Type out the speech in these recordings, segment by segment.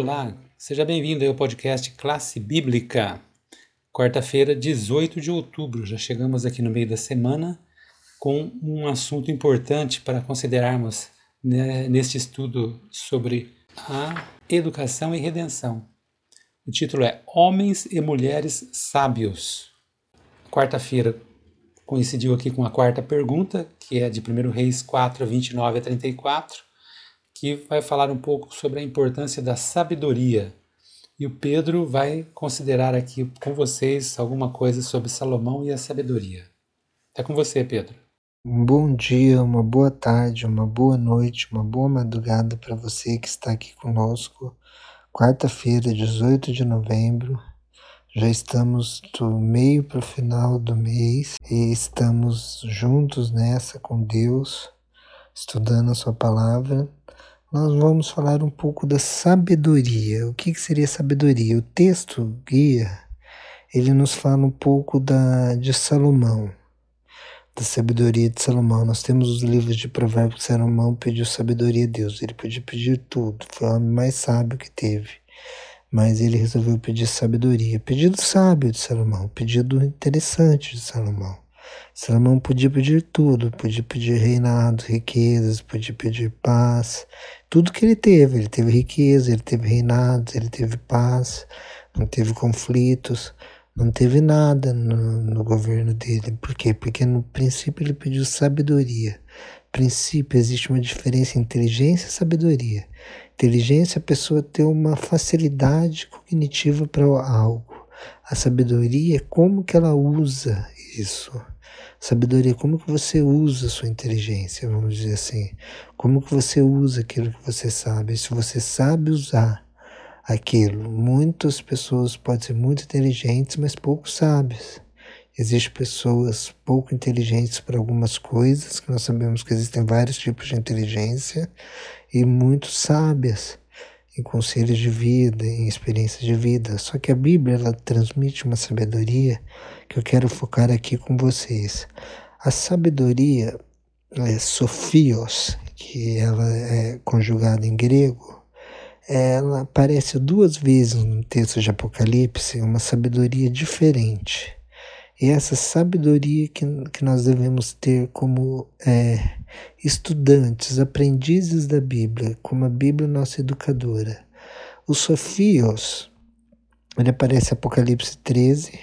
Olá, seja bem-vindo ao podcast Classe Bíblica. Quarta-feira, 18 de outubro, já chegamos aqui no meio da semana com um assunto importante para considerarmos né, neste estudo sobre a educação e redenção. O título é Homens e Mulheres Sábios. Quarta-feira coincidiu aqui com a quarta pergunta, que é de 1 Reis 4, 29 a 34 que vai falar um pouco sobre a importância da sabedoria. E o Pedro vai considerar aqui com vocês alguma coisa sobre Salomão e a sabedoria. É com você, Pedro. Um bom dia, uma boa tarde, uma boa noite, uma boa madrugada para você que está aqui conosco. Quarta-feira, 18 de novembro. Já estamos do meio para o final do mês e estamos juntos nessa com Deus, estudando a Sua palavra nós vamos falar um pouco da sabedoria. O que, que seria sabedoria? O texto guia, ele nos fala um pouco da, de Salomão, da sabedoria de Salomão. Nós temos os livros de provérbios que Salomão pediu sabedoria a Deus. Ele podia pedir tudo, foi o homem mais sábio que teve. Mas ele resolveu pedir sabedoria. Pedido sábio de Salomão, pedido interessante de Salomão. Salomão podia pedir tudo, podia pedir reinado, riquezas, podia pedir paz, tudo que ele teve. Ele teve riqueza, ele teve reinado, ele teve paz, não teve conflitos, não teve nada no, no governo dele. Por quê? Porque no princípio ele pediu sabedoria. Princípio, existe uma diferença entre inteligência e sabedoria. Inteligência, a pessoa tem uma facilidade cognitiva para algo. A sabedoria é como que ela usa isso. Sabedoria, como que você usa a sua inteligência, vamos dizer assim. Como que você usa aquilo que você sabe. Se você sabe usar aquilo, muitas pessoas podem ser muito inteligentes, mas pouco sábias. Existem pessoas pouco inteligentes para algumas coisas, que nós sabemos que existem vários tipos de inteligência, e muito sábias em conselhos de vida, em experiências de vida. Só que a Bíblia ela transmite uma sabedoria que eu quero focar aqui com vocês. A sabedoria é Sophios, que ela é conjugada em grego, ela aparece duas vezes no texto de Apocalipse, uma sabedoria diferente. E essa sabedoria que, que nós devemos ter como é, estudantes, aprendizes da Bíblia, como a Bíblia nossa educadora. O Sofios, ele aparece em Apocalipse 13,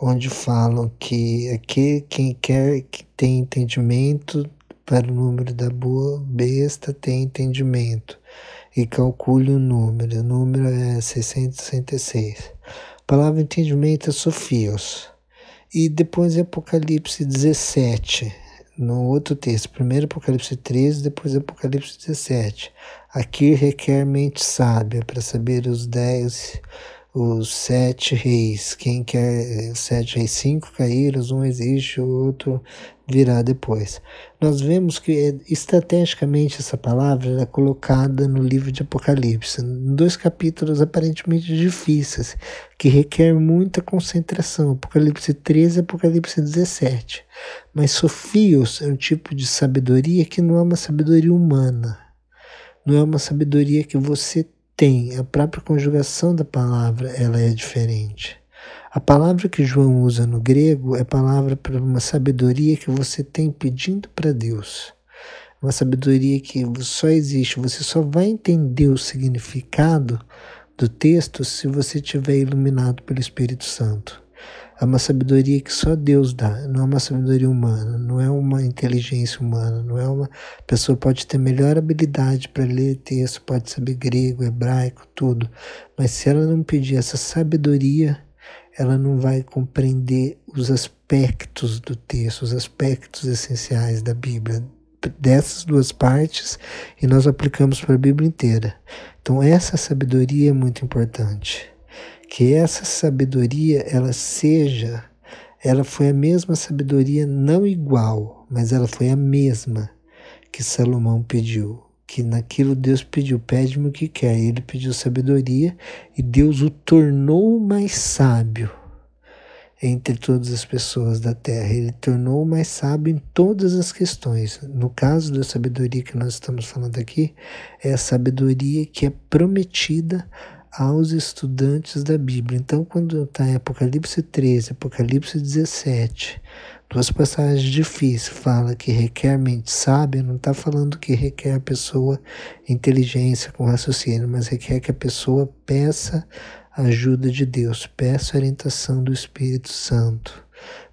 onde falam que aquele quem quer que tem entendimento para o número da boa besta tem entendimento e calcule o número. O número é 666. A palavra entendimento é sofios. E depois é Apocalipse 17, no outro texto. Primeiro Apocalipse 13, depois Apocalipse 17. Aqui requer mente sábia para saber os dez os sete reis. Quem quer os sete reis, cinco caíram, um existe, o outro virá depois. Nós vemos que estrategicamente essa palavra é colocada no livro de Apocalipse, em dois capítulos aparentemente difíceis, que requer muita concentração, Apocalipse 13 e Apocalipse 17. Mas Sofios é um tipo de sabedoria que não é uma sabedoria humana, não é uma sabedoria que você tem, a própria conjugação da palavra ela é diferente. A palavra que João usa no grego é palavra para uma sabedoria que você tem pedindo para Deus. Uma sabedoria que só existe, você só vai entender o significado do texto se você estiver iluminado pelo Espírito Santo. É uma sabedoria que só Deus dá, não é uma sabedoria humana, não é uma inteligência humana, não é uma a pessoa pode ter melhor habilidade para ler texto, pode saber grego, hebraico, tudo, mas se ela não pedir essa sabedoria, ela não vai compreender os aspectos do texto, os aspectos essenciais da Bíblia, dessas duas partes, e nós aplicamos para a Bíblia inteira. Então essa sabedoria é muito importante que essa sabedoria ela seja, ela foi a mesma sabedoria não igual, mas ela foi a mesma que Salomão pediu, que naquilo Deus pediu, pede-me o que quer. Ele pediu sabedoria e Deus o tornou mais sábio. entre todas as pessoas da terra. Ele tornou mais sábio em todas as questões. No caso da sabedoria que nós estamos falando aqui, é a sabedoria que é prometida aos estudantes da Bíblia. Então, quando está em Apocalipse 13, Apocalipse 17, duas passagens difíceis, fala que requer mente sábia, não está falando que requer a pessoa inteligência com raciocínio, mas requer que a pessoa peça ajuda de Deus, peça orientação do Espírito Santo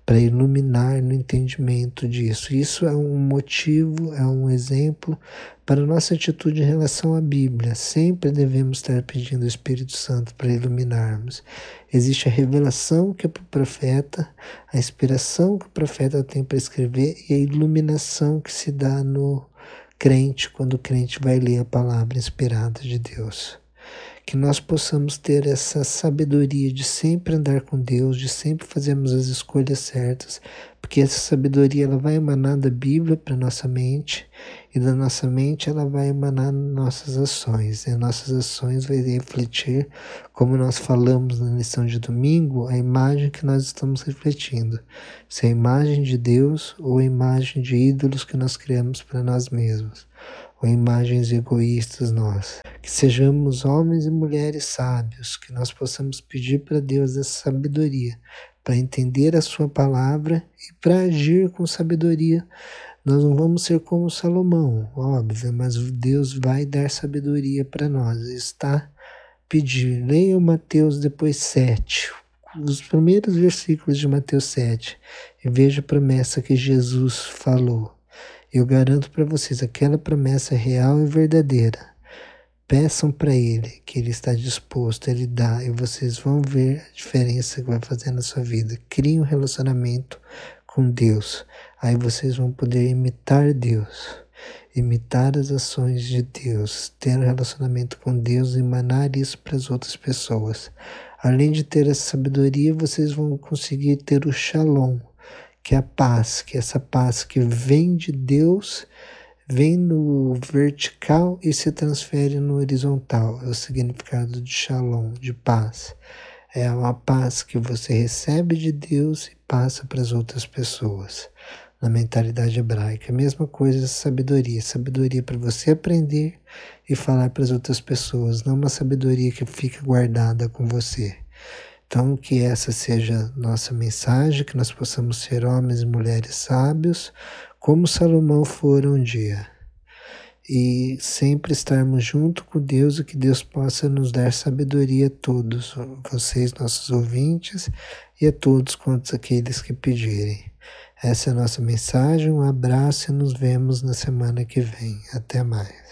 para iluminar no entendimento disso. Isso é um motivo, é um exemplo para a nossa atitude em relação à Bíblia. Sempre devemos estar pedindo ao Espírito Santo para iluminarmos. Existe a revelação que é para o profeta, a inspiração que o profeta tem para escrever e a iluminação que se dá no crente quando o crente vai ler a palavra inspirada de Deus que nós possamos ter essa sabedoria de sempre andar com Deus, de sempre fazermos as escolhas certas, porque essa sabedoria ela vai emanar da Bíblia para nossa mente e da nossa mente ela vai emanar nossas ações. E nossas ações vai refletir, como nós falamos na lição de domingo, a imagem que nós estamos refletindo. Se é a imagem de Deus ou a imagem de ídolos que nós criamos para nós mesmos ou imagens egoístas nós. Que sejamos homens e mulheres sábios, que nós possamos pedir para Deus essa sabedoria, para entender a Sua palavra e para agir com sabedoria. Nós não vamos ser como Salomão, óbvio, mas Deus vai dar sabedoria para nós. Está pedir. Leiam Mateus depois 7, os primeiros versículos de Mateus 7, e veja a promessa que Jesus falou. Eu garanto para vocês, aquela promessa real e verdadeira. Peçam para Ele que Ele está disposto, Ele dá, e vocês vão ver a diferença que vai fazer na sua vida. Criem um relacionamento com Deus. Aí vocês vão poder imitar Deus, imitar as ações de Deus, ter um relacionamento com Deus e emanar isso para as outras pessoas. Além de ter essa sabedoria, vocês vão conseguir ter o shalom que é a paz, que é essa paz que vem de Deus, vem no vertical e se transfere no horizontal. É o significado de shalom, de paz. É uma paz que você recebe de Deus e passa para as outras pessoas. Na mentalidade hebraica, a mesma coisa sabedoria. Sabedoria para você aprender e falar para as outras pessoas, não uma sabedoria que fica guardada com você. Então, que essa seja nossa mensagem, que nós possamos ser homens e mulheres sábios, como Salomão for um dia. E sempre estarmos junto com Deus e que Deus possa nos dar sabedoria a todos, vocês, nossos ouvintes, e a todos quantos aqueles que pedirem. Essa é a nossa mensagem, um abraço e nos vemos na semana que vem. Até mais.